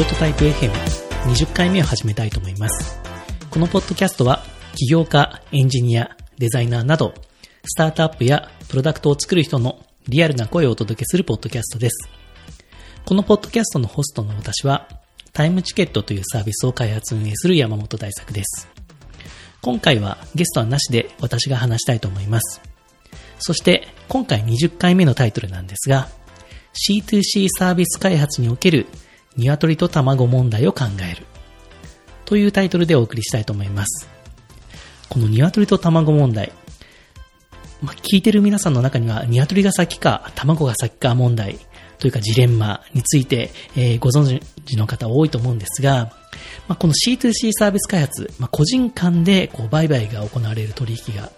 ロトタイプ FM20 回目を始めたいと思います。このポッドキャストは、起業家、エンジニア、デザイナーなど、スタートアップやプロダクトを作る人のリアルな声をお届けするポッドキャストです。このポッドキャストのホストの私は、タイムチケットというサービスを開発運営する山本大作です。今回はゲストはなしで私が話したいと思います。そして今回20回目のタイトルなんですが、C2C サービス開発における鶏と卵問題を考えるというタイトルでお送りしたいと思います。この鶏と卵問題、まあ、聞いてる皆さんの中には鶏が先か卵が先か問題というかジレンマについて、えー、ご存知の方多いと思うんですが、まあ、この C2C サービス開発、まあ、個人間でこう売買が行われる取引が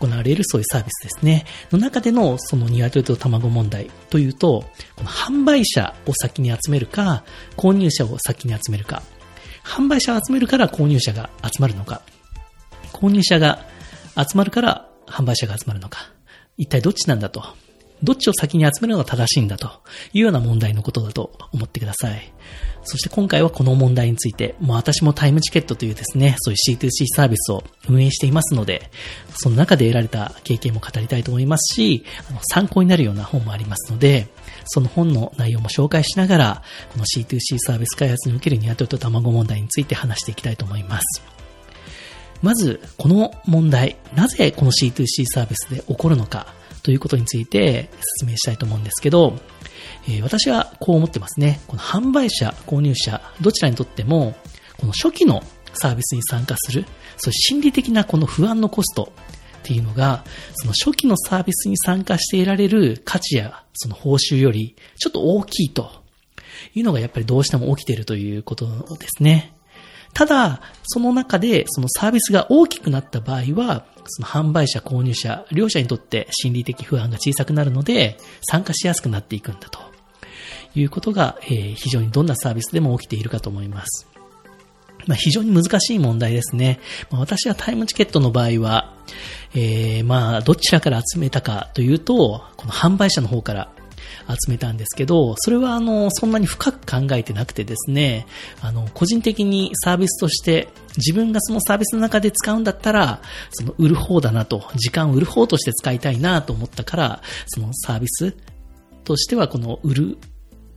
行われるそういうサービスですね。の中でのその鶏と卵問題というと、この販売者を先に集めるか、購入者を先に集めるか、販売者を集めるから購入者が集まるのか、購入者が集まるから販売者が集まるのか、一体どっちなんだと。どっちを先に集めるのが正しいんだというような問題のことだと思ってください。そして今回はこの問題について、もう私もタイムチケットというですね、そういう C2C サービスを運営していますので、その中で得られた経験も語りたいと思いますし、あの参考になるような本もありますので、その本の内容も紹介しながら、この C2C サービス開発におけるニワトリと卵問題について話していきたいと思います。まず、この問題、なぜこの C2C サービスで起こるのか、ということについて説明したいと思うんですけど、え、私はこう思ってますね。この販売者、購入者、どちらにとっても、この初期のサービスに参加する、そういう心理的なこの不安のコストっていうのが、その初期のサービスに参加して得られる価値やその報酬よりちょっと大きいというのがやっぱりどうしても起きているということですね。ただ、その中でそのサービスが大きくなった場合は、その販売者、購入者、両者にとって心理的不安が小さくなるので、参加しやすくなっていくんだということが、えー、非常にどんなサービスでも起きているかと思います。まあ、非常に難しい問題ですね。まあ、私はタイムチケットの場合は、えー、まあ、どちらから集めたかというと、この販売者の方から集めたんですけど、それはあの、そんなに深く考えてなくてですね、あの、個人的にサービスとして自分がそのサービスの中で使うんだったら、その売る方だなと、時間を売る方として使いたいなと思ったから、そのサービスとしてはこの売る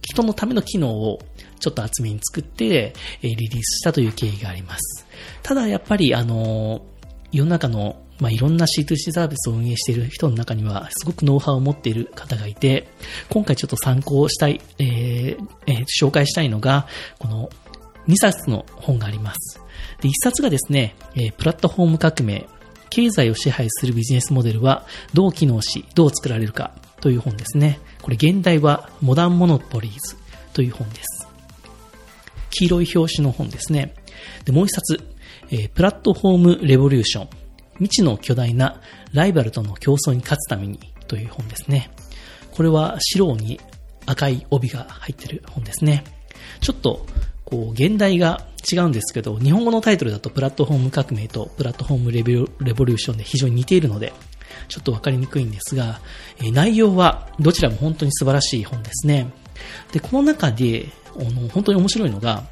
人のための機能をちょっと厚めに作って、リリースしたという経緯があります。ただやっぱりあの、世の中のまあ、いろんな C2C サービスを運営している人の中には、すごくノウハウを持っている方がいて、今回ちょっと参考したい、えーえー、紹介したいのが、この2冊の本があります。で、1冊がですね、えー、プラットフォーム革命、経済を支配するビジネスモデルはどう機能し、どう作られるかという本ですね。これ現代はモダンモノポリーズという本です。黄色い表紙の本ですね。で、もう一冊、えー、プラットフォームレボリューション。未知の巨大なライバルとの競争に勝つためにという本ですね。これは白に赤い帯が入ってる本ですね。ちょっと、こう、現代が違うんですけど、日本語のタイトルだとプラットフォーム革命とプラットフォームレボリューションで非常に似ているので、ちょっとわかりにくいんですが、え内容はどちらも本当に素晴らしい本ですね。で、この中で、あの本当に面白いのが、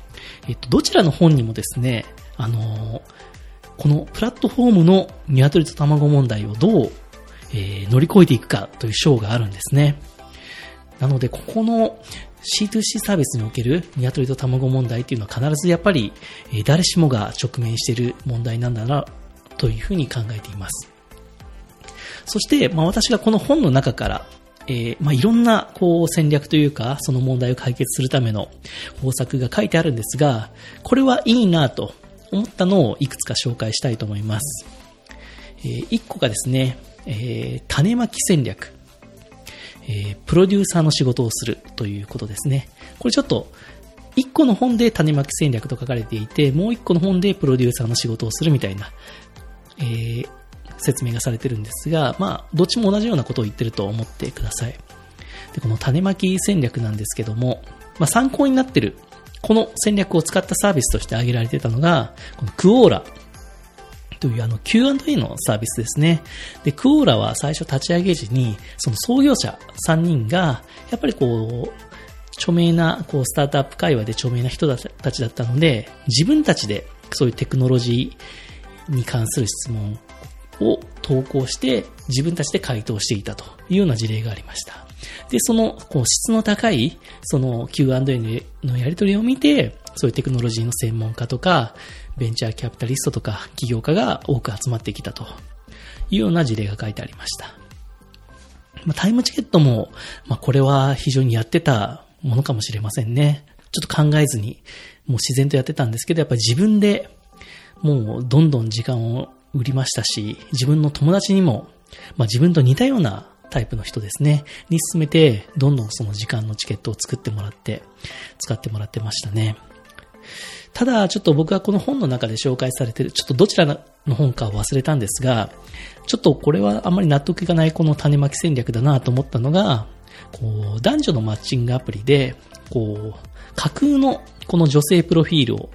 えっと、どちらの本にもですね、あの、このプラットフォームの鶏と卵問題をどう、えー、乗り越えていくかという章があるんですね。なので、ここの C2C サービスにおける鶏と卵問題っていうのは必ずやっぱり、えー、誰しもが直面している問題なんだなというふうに考えています。そして、まあ、私がこの本の中から、えー、まあ、いろんなこう戦略というか、その問題を解決するための方策が書いてあるんですが、これはいいなと思ったのをいくつか紹介したいと思います。えー、1個がですね、えー、種まき戦略。えー、プロデューサーの仕事をするということですね。これちょっと、1個の本で種まき戦略と書かれていて、もう1個の本でプロデューサーの仕事をするみたいな、えー、説明がされてるんですが、まあ、どっちも同じようなことを言ってると思ってください。で、この種まき戦略なんですけども、まあ、参考になってるこの戦略を使ったサービスとして挙げられてたのが、このクオーラというあの Q&A のサービスですね。で、クオーラは最初立ち上げ時に、その創業者3人が、やっぱりこう、著名な、こう、スタートアップ界隈で著名な人たちだったので、自分たちでそういうテクノロジーに関する質問を投稿して、自分たちで回答していたというような事例がありました。で、その、こう、質の高い、その Q&A のやり取りを見て、そういうテクノロジーの専門家とか、ベンチャーキャピタリストとか、起業家が多く集まってきたというような事例が書いてありました。まあ、タイムチケットも、まあ、これは非常にやってたものかもしれませんね。ちょっと考えずに、もう自然とやってたんですけど、やっぱり自分でもうどんどん時間を売りましたし、自分の友達にも、まあ、自分と似たようなタイプの人ですね、に進めて、どんどんその時間のチケットを作ってもらって、使ってもらってましたね。ただ、ちょっと僕はこの本の中で紹介されてる、ちょっとどちらの本かを忘れたんですが、ちょっとこれはあまり納得いかないこの種まき戦略だなと思ったのが、こう、男女のマッチングアプリで、こう、架空のこの女性プロフィールを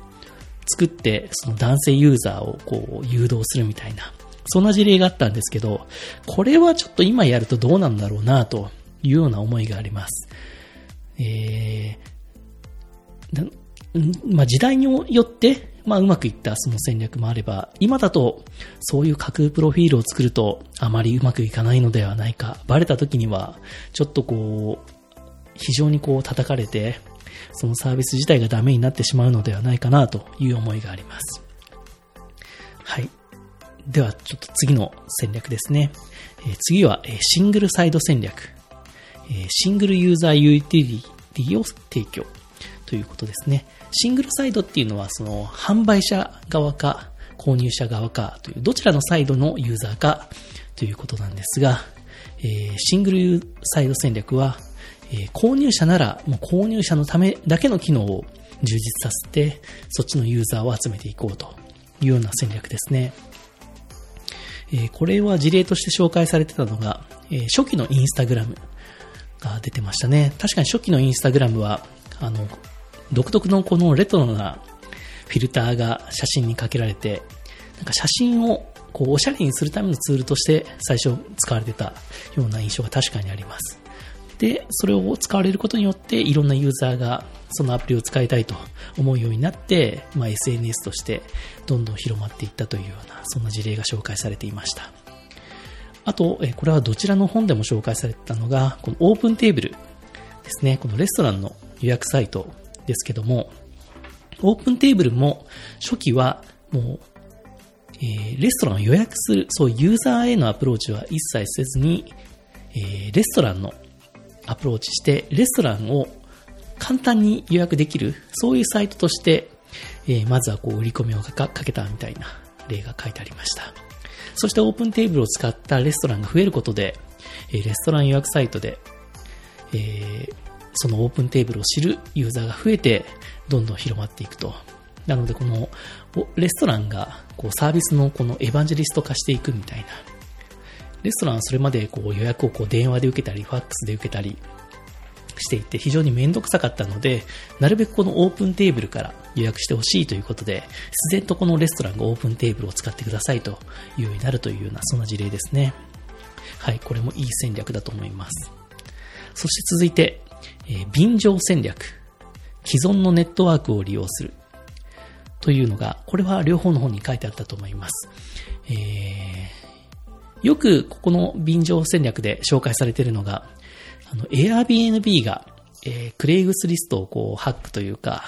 作って、その男性ユーザーをこう誘導するみたいな、そんな事例があったんですけど、これはちょっと今やるとどうなんだろうな、というような思いがあります。えー、まあ、時代によって、まあ、うまくいったその戦略もあれば、今だと、そういう架空プロフィールを作ると、あまりうまくいかないのではないか。バレた時には、ちょっとこう、非常にこう叩かれて、そのサービス自体がダメになってしまうのではないかなという思いがあります。はい。では、ちょっと次の戦略ですね。えー、次は、え、シングルサイド戦略、え。シングルユーザーユーティリティを提供ということですね。シングルサイドっていうのは、その、販売者側か、購入者側かという、どちらのサイドのユーザーかということなんですが、え、シングルサイド戦略は、え、購入者なら、もう購入者のためだけの機能を充実させて、そっちのユーザーを集めていこうというような戦略ですね。え、これは事例として紹介されてたのが、え、初期のインスタグラムが出てましたね。確かに初期のインスタグラムは、あの、独特のこのレトロなフィルターが写真にかけられて、なんか写真をこうおしゃれにするためのツールとして最初使われてたような印象が確かにあります。で、それを使われることによっていろんなユーザーがそのアプリを使いたいと思うようになって、まあ、SNS としてどんどん広まっていったというようなそんな事例が紹介されていました。あと、これはどちらの本でも紹介されてたのが、このオープンテーブルですね。このレストランの予約サイトですけども、オープンテーブルも初期はもう、えー、レストランを予約する、そうユーザーへのアプローチは一切せずに、えー、レストランのアプローチして、レストランを簡単に予約できる、そういうサイトとして、えー、まずはこう売り込みをかけたみたいな例が書いてありました。そしてオープンテーブルを使ったレストランが増えることで、えレストラン予約サイトで、えー、そのオープンテーブルを知るユーザーが増えて、どんどん広まっていくと。なので、このレストランがこうサービスのこのエヴァンジェリスト化していくみたいな。レストランはそれまでこう予約をこう電話で受けたり、ファックスで受けたりしていて非常にめんどくさかったので、なるべくこのオープンテーブルから予約してほしいということで、自然とこのレストランがオープンテーブルを使ってくださいというようになるというような、そんな事例ですね。はい、これもいい戦略だと思います。そして続いて、えー、便乗戦略。既存のネットワークを利用する。というのが、これは両方の本に書いてあったと思います。えー、よくここの便乗戦略で紹介されているのが、あの、Airbnb が、えー、クレイグスリストをこう、ハックというか、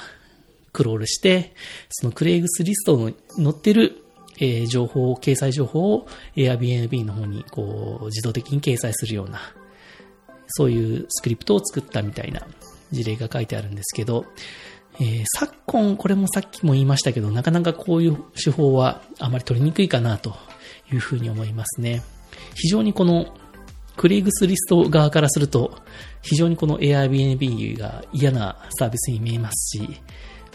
クロールして、そのクレイグスリストに載ってる、えー、情報、掲載情報を Airbnb の方にこう、自動的に掲載するような、そういうスクリプトを作ったみたいな事例が書いてあるんですけど、えー、昨今、これもさっきも言いましたけど、なかなかこういう手法はあまり取りにくいかなというふうに思いますね。非常にこのクレイグスリスト側からすると、非常にこの Airbnb が嫌なサービスに見えますし、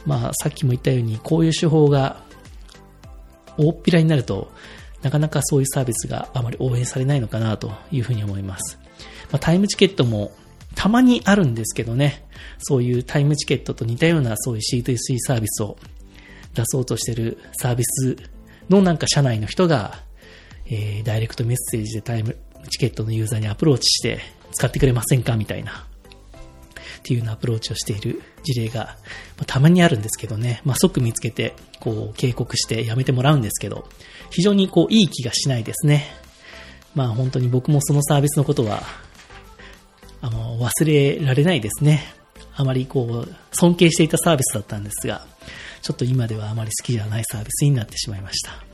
まあさっきも言ったように、こういう手法が大っぴらになると、なかなかそういうサービスがあまり応援されないのかなというふうに思います。まあ、タイムチケットもたまにあるんですけどね、そういうタイムチケットと似たようなそういう C2C サービスを出そうとしてるサービスのなんか社内の人が、えー、ダイレクトメッセージでタイムチケットのユーザーにアプローチして使ってくれませんか？みたいな。っていうようなアプローチをしている事例が、まあ、たまにあるんですけどね、まあ、即見つけて、こう、警告してやめてもらうんですけど、非常にこう、いい気がしないですね。まあ本当に僕もそのサービスのことは、あの、忘れられないですね。あまりこう、尊敬していたサービスだったんですが、ちょっと今ではあまり好きじゃないサービスになってしまいました。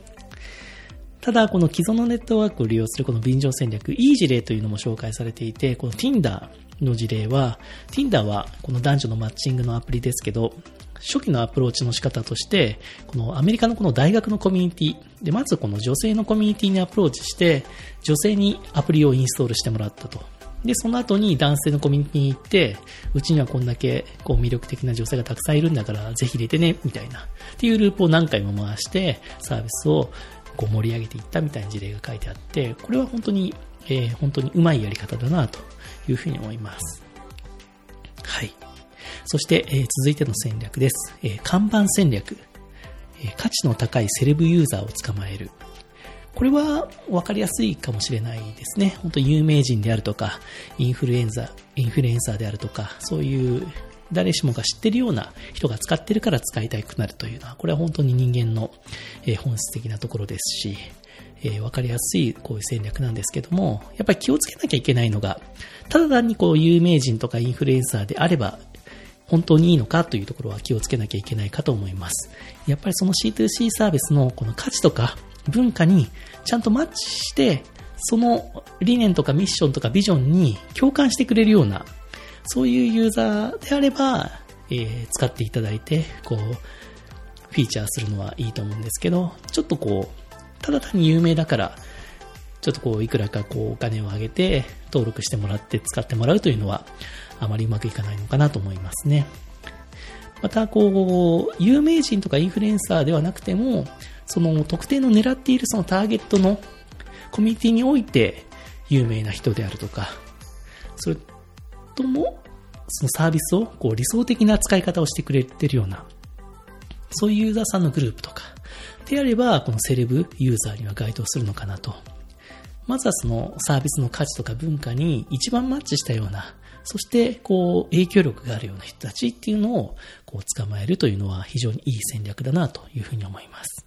ただ、この既存のネットワークを利用するこの便乗戦略、いい事例というのも紹介されていて、この Tinder の事例は、Tinder はこの男女のマッチングのアプリですけど、初期のアプローチの仕方として、このアメリカのこの大学のコミュニティで、まずこの女性のコミュニティにアプローチして、女性にアプリをインストールしてもらったと。で、その後に男性のコミュニティに行って、うちにはこんだけこう魅力的な女性がたくさんいるんだから、ぜひ入れてね、みたいな。っていうループを何回も回して、サービスをこう盛り上げていったみたいな事例が書いてあって、これは本当に、えー、本当にうまいやり方だなというふうに思います。はい。そして、えー、続いての戦略です。えー、看板戦略、えー、価値の高いセレブユーザーを捕まえる。これは分かりやすいかもしれないですね。本当有名人であるとか、インフルエンザ、インフルエンサーであるとか、そういう誰しもが知ってるような人が使ってるから使いたくなるというのは、これは本当に人間の本質的なところですし、え、分かりやすいこういう戦略なんですけども、やっぱり気をつけなきゃいけないのが、ただ単にこう有名人とかインフルエンサーであれば、本当にいいのかというところは気をつけなきゃいけないかと思います。やっぱりその C2C サービスのこの価値とか文化にちゃんとマッチして、その理念とかミッションとかビジョンに共感してくれるような、そういうユーザーであれば、えー、使っていただいて、こう、フィーチャーするのはいいと思うんですけど、ちょっとこう、ただ単に有名だから、ちょっとこう、いくらかこう、お金を上げて、登録してもらって使ってもらうというのは、あまりうまくいかないのかなと思いますね。また、こう、有名人とかインフルエンサーではなくても、その特定の狙っているそのターゲットのコミュニティにおいて有名な人であるとか、それとも、そのサービスをこう理想的な使い方をしてくれてるような、そういうユーザーさんのグループとか、であれば、このセレブユーザーには該当するのかなと。まずはそのサービスの価値とか文化に一番マッチしたような、そしてこう影響力があるような人たちっていうのをこう捕まえるというのは非常にいい戦略だなというふうに思います。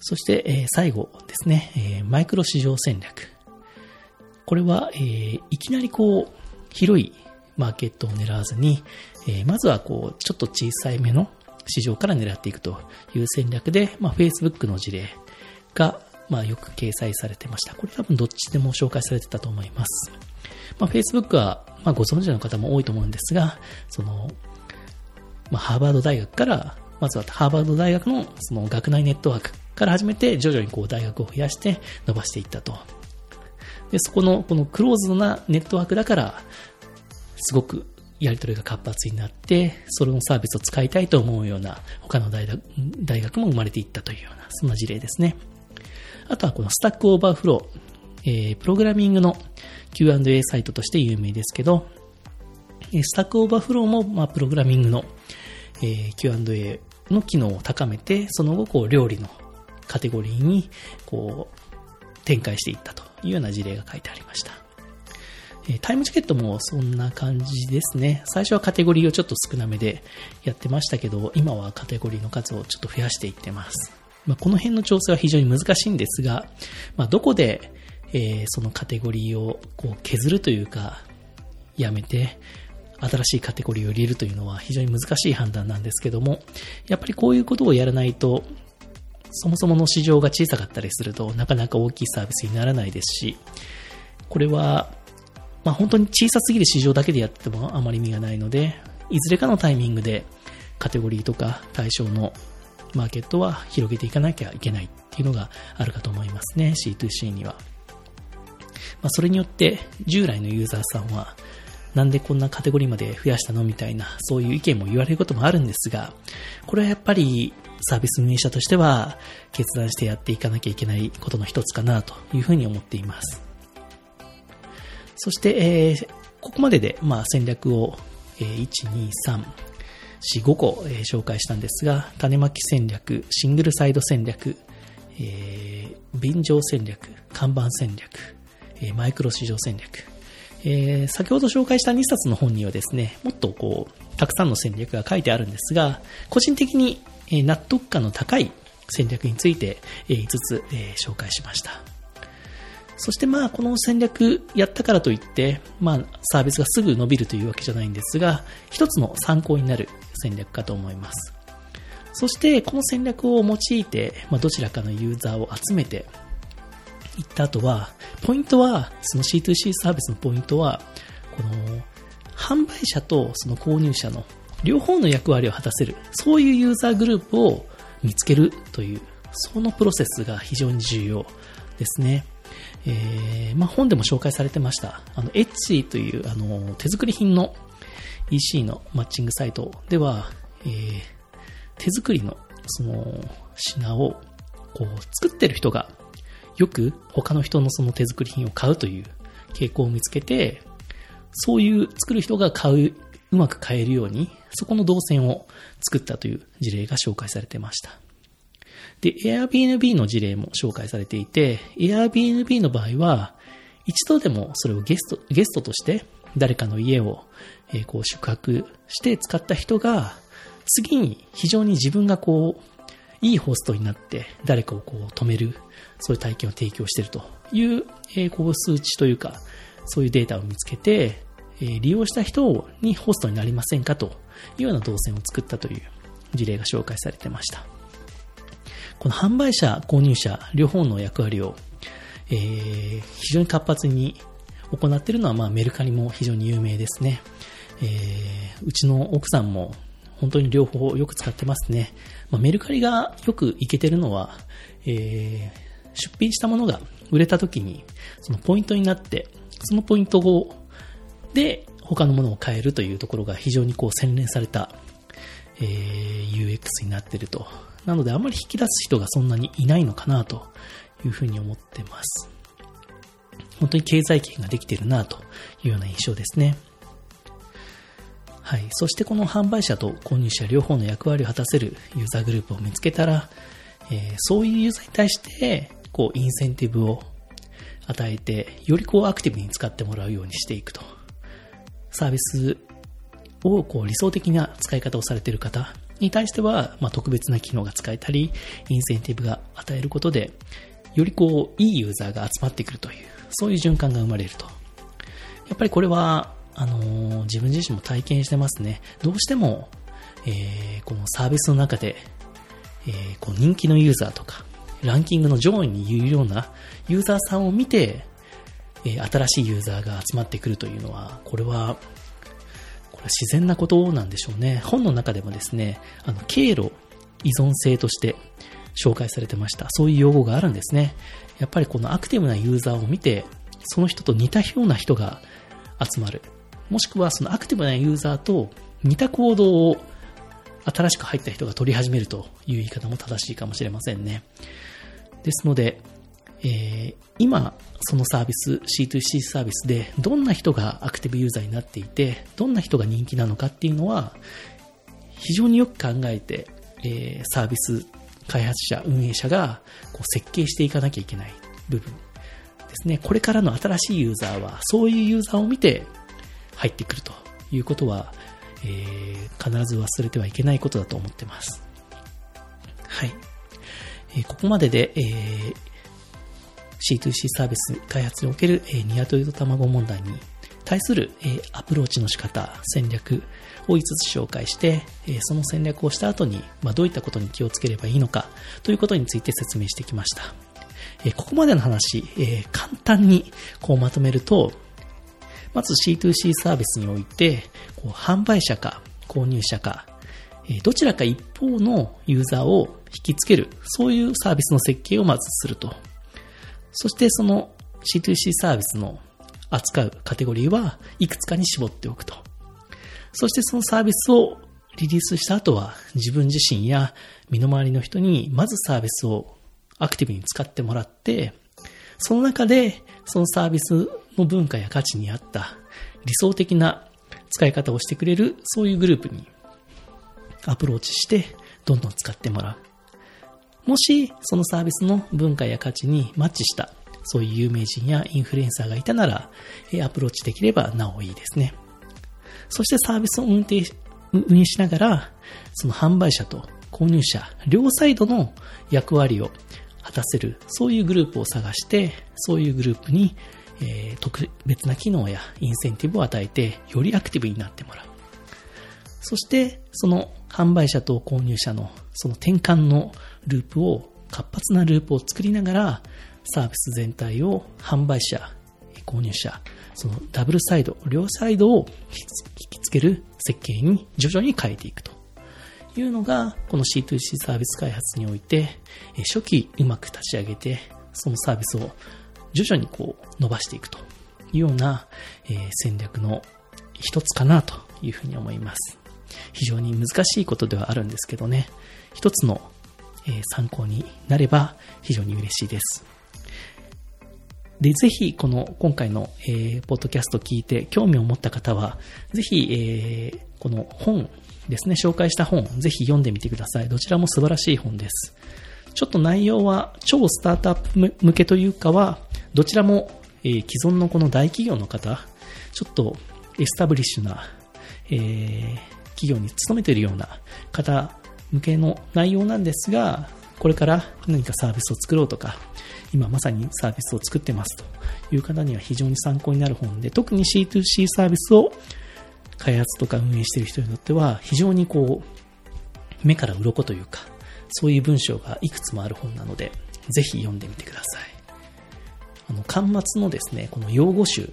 そして、え、最後ですね、え、マイクロ市場戦略。これは、え、いきなりこう広いマーケットを狙わずに、えー、まずはこうちょっと小さいめの市場から狙っていくという戦略で、まあ、Facebook の事例が、まあ、よく掲載されてました。これ多分どっちでも紹介されてたと思います。まあ、Facebook は、まあ、ご存知の方も多いと思うんですが、その、まあ、ハーバード大学から、まずはハーバード大学のその学内ネットワークから始めて、徐々にこう大学を増やして伸ばしていったと。で、そこの、このクローズドなネットワークだから、すごくやり取りが活発になって、そのサービスを使いたいと思うような他の大学も生まれていったというような、そんな事例ですね。あとはこのスタックオーバーフロー、えー、プログラミングの Q&A サイトとして有名ですけど、スタックオーバーフローも、まあ、プログラミングの、えー、Q&A の機能を高めて、その後、こう、料理のカテゴリーに、こう、展開していったというような事例が書いてありました。タイムチケットもそんな感じですね。最初はカテゴリーをちょっと少なめでやってましたけど、今はカテゴリーの数をちょっと増やしていってます。まあ、この辺の調整は非常に難しいんですが、まあ、どこで、え、そのカテゴリーをこう削るというか、やめて、新しいカテゴリーを入れるというのは非常に難しい判断なんですけども、やっぱりこういうことをやらないと、そもそもの市場が小さかったりするとなかなか大きいサービスにならないですし、これはまあ、本当に小さすぎる市場だけでやってもあまり意味がないので、いずれかのタイミングでカテゴリーとか対象のマーケットは広げていかなきゃいけないっていうのがあるかと思いますね、C2C には。まあ、それによって従来のユーザーさんはなんでこんなカテゴリーまで増やしたのみたいな、そういう意見も言われることもあるんですが、これはやっぱりサービス運営者としては決断してやっていかなきゃいけないことの一つかなというふうに思っています。そして、えー、ここまでで、まあ、戦略を、えー、1、2、3、4、5個、えー、紹介したんですが、種まき戦略、シングルサイド戦略、えー、便乗戦略、看板戦略、えー、マイクロ市場戦略、えー、先ほど紹介した2冊の本にはですね、もっとこう、たくさんの戦略が書いてあるんですが、個人的に、え納得感の高い戦略について、え5つ、え紹介しました。そしてまあこの戦略やったからといって、まあサービスがすぐ伸びるというわけじゃないんですが、一つの参考になる戦略かと思います。そしてこの戦略を用いて、まあ、どちらかのユーザーを集めていった後は、ポイントは、その C2C サービスのポイントは、この販売者とその購入者の両方の役割を果たせる、そういうユーザーグループを見つけるという、そのプロセスが非常に重要ですね。えー、まあ、本でも紹介されてました。あの、エッチという、あの、手作り品の EC のマッチングサイトでは、えー、手作りの、その、品を、こう、作ってる人が、よく他の人のその手作り品を買うという傾向を見つけて、そういう作る人が買う、うまく買えるように、そこの動線を作ったという事例が紹介されてました。で、Airbnb の事例も紹介されていて、Airbnb の場合は、一度でもそれをゲスト、ゲストとして誰かの家を、えー、こう宿泊して使った人が、次に非常に自分がこう、いいホストになって誰かをこう止める、そういう体験を提供しているという、えー、こう数値というか、そういうデータを見つけて、え、利用した人にホストになりませんかというような動線を作ったという事例が紹介されてました。この販売者、購入者、両方の役割を、えー、非常に活発に行っているのは、まあ、メルカリも非常に有名ですね。えー、うちの奥さんも本当に両方よく使ってますね。まあ、メルカリがよくいけてるのは、えー、出品したものが売れた時に、そのポイントになって、そのポイントを、で、他のものを買えるというところが非常にこう洗練された、えー、UX になってるとなのであんまり引き出す人がそんなにいないのかなというふうに思ってます。本当に経済圏ができてるなというような印象ですね。はい。そしてこの販売者と購入者両方の役割を果たせるユーザーグループを見つけたら、えー、そういうユーザーに対して、こう、インセンティブを与えて、よりこう、アクティブに使ってもらうようにしていくと。サービスをこう理想的な使い方をされている方に対しては、まあ、特別な機能が使えたり、インセンティブが与えることで、よりこう、いいユーザーが集まってくるという、そういう循環が生まれると。やっぱりこれは、あのー、自分自身も体験してますね。どうしても、えー、このサービスの中で、えー、こう人気のユーザーとか、ランキングの上位にいるようなユーザーさんを見て、え新しいユーザーが集まってくるというのは、これは自然なことなんでしょうね。本の中でもですね、あの、経路依存性として紹介されてました。そういう用語があるんですね。やっぱりこのアクティブなユーザーを見て、その人と似たような人が集まる。もしくはそのアクティブなユーザーと似た行動を新しく入った人が取り始めるという言い方も正しいかもしれませんね。ですので、えー、今、そのサービス、C2C サービスで、どんな人がアクティブユーザーになっていて、どんな人が人気なのかっていうのは、非常によく考えて、えー、サービス開発者、運営者がこう設計していかなきゃいけない部分ですね。これからの新しいユーザーは、そういうユーザーを見て入ってくるということは、えー、必ず忘れてはいけないことだと思ってます。はい。えー、ここまでで、えー、C2C サービス開発における、えー、ニワトリと卵問題に対する、えー、アプローチの仕方、戦略を5つ紹介して、えー、その戦略をした後に、まあ、どういったことに気をつければいいのかということについて説明してきました。え、ここまでの話、え、簡単にこうまとめると、まず C2C サービスにおいて、こう販売者か購入者か、えどちらか一方のユーザーを引きつける、そういうサービスの設計をまずすると。そしてその C2C サービスの扱うカテゴリーはいくつかに絞っておくと。そしてそのサービスをリリースした後は自分自身や身の回りの人にまずサービスをアクティブに使ってもらって、その中でそのサービスの文化や価値に合った理想的な使い方をしてくれるそういうグループにアプローチしてどんどん使ってもらう。もし、そのサービスの文化や価値にマッチしたそういう有名人やインフルエンサーがいたなら、アプローチできればなおいいですね。そしてサービスを運転運営しながら、その販売者と購入者、両サイドの役割を果たせる、そういうグループを探して、そういうグループに、特別な機能やインセンティブを与えて、よりアクティブになってもらう。そして、その販売者と購入者のその転換のループを、活発なループを作りながら、サービス全体を販売者、購入者、そのダブルサイド、両サイドを引きつける設計に徐々に変えていくというのが、この C2C サービス開発において、初期うまく立ち上げて、そのサービスを徐々にこう伸ばしていくというような、戦略の一つかなというふうに思います。非常に難しいことではあるんですけどね、一つの参考になれば非常に嬉しいです。で、ぜひ、この、今回の、え、ポッドキャスト聞いて興味を持った方は、ぜひ、え、この本ですね、紹介した本、ぜひ読んでみてください。どちらも素晴らしい本です。ちょっと内容は超スタートアップ向けというかは、どちらも、え、既存のこの大企業の方、ちょっとエスタブリッシュな、えー、企業に勤めているような方向けの内容なんですが、これから何かサービスを作ろうとか、今まさにサービスを作ってますという方には非常に参考になる本で、特に C2C サービスを開発とか運営している人にとっては、非常にこう、目から鱗というか、そういう文章がいくつもある本なので、ぜひ読んでみてください。あの、端末のですね、この用語集、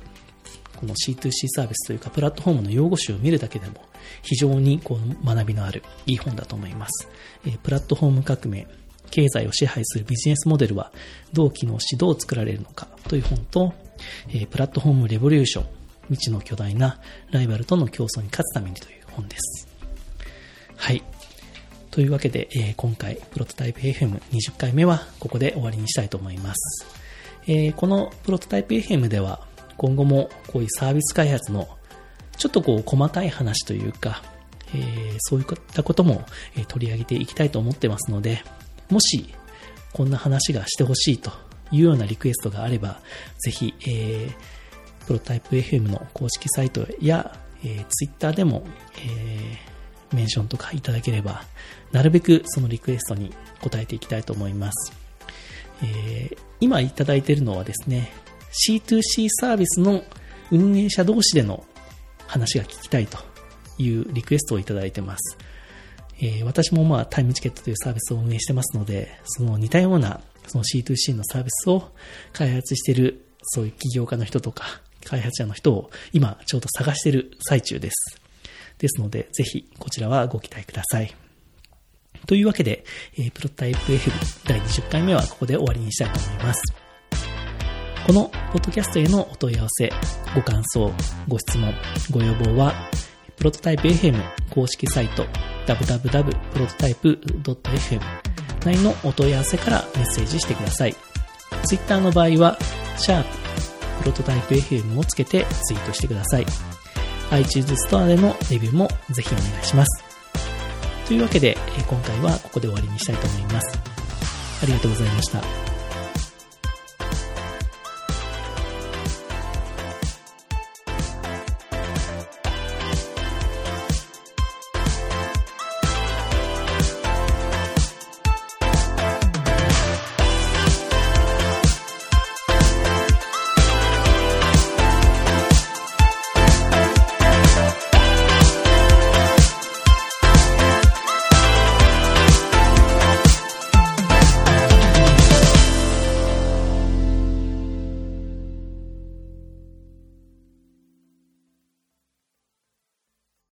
この C2C サービスというか、プラットフォームの用語集を見るだけでも、非常にこう学びのあるいい本だと思います。えプラットフォーム革命、経済を支配するビジネスモデルはどう機能しどう作られるのかという本と、えプラットフォームレボリューション、未知の巨大なライバルとの競争に勝つためにという本です。はい。というわけで、え、今回、プロトタイプ FM20 回目はここで終わりにしたいと思います。え、このプロトタイプ FM では、今後もこういうサービス開発のちょっとこう細かい話というか、えー、そういったことも取り上げていきたいと思ってますので、もし、こんな話がしてほしいというようなリクエストがあれば、ぜひ、えー、プロタイプ FM の公式サイトや、えー、Twitter でも、えー、メンションとかいただければ、なるべくそのリクエストに答えていきたいと思います。えー、今いただいているのはですね、C2C サービスの運営者同士での話が聞きたいというリクエストをいただいてます。えー、私もまあタイムチケットというサービスを運営してますので、その似たようなその C2C のサービスを開発しているそういう起業家の人とか開発者の人を今ちょうど探してる最中です。ですので、ぜひこちらはご期待ください。というわけで、えー、プロタイプ F 第20回目はここで終わりにしたいと思います。このポッドキャストへのお問い合わせ、ご感想、ご質問、ご要望は、プロトタイプ FM 公式サイト www.prototype.fm 内のお問い合わせからメッセージしてください。Twitter の場合は、シャーププロトタイプ FM をつけてツイートしてください。iTunes ストアでのレビューもぜひお願いします。というわけで、今回はここで終わりにしたいと思います。ありがとうございました。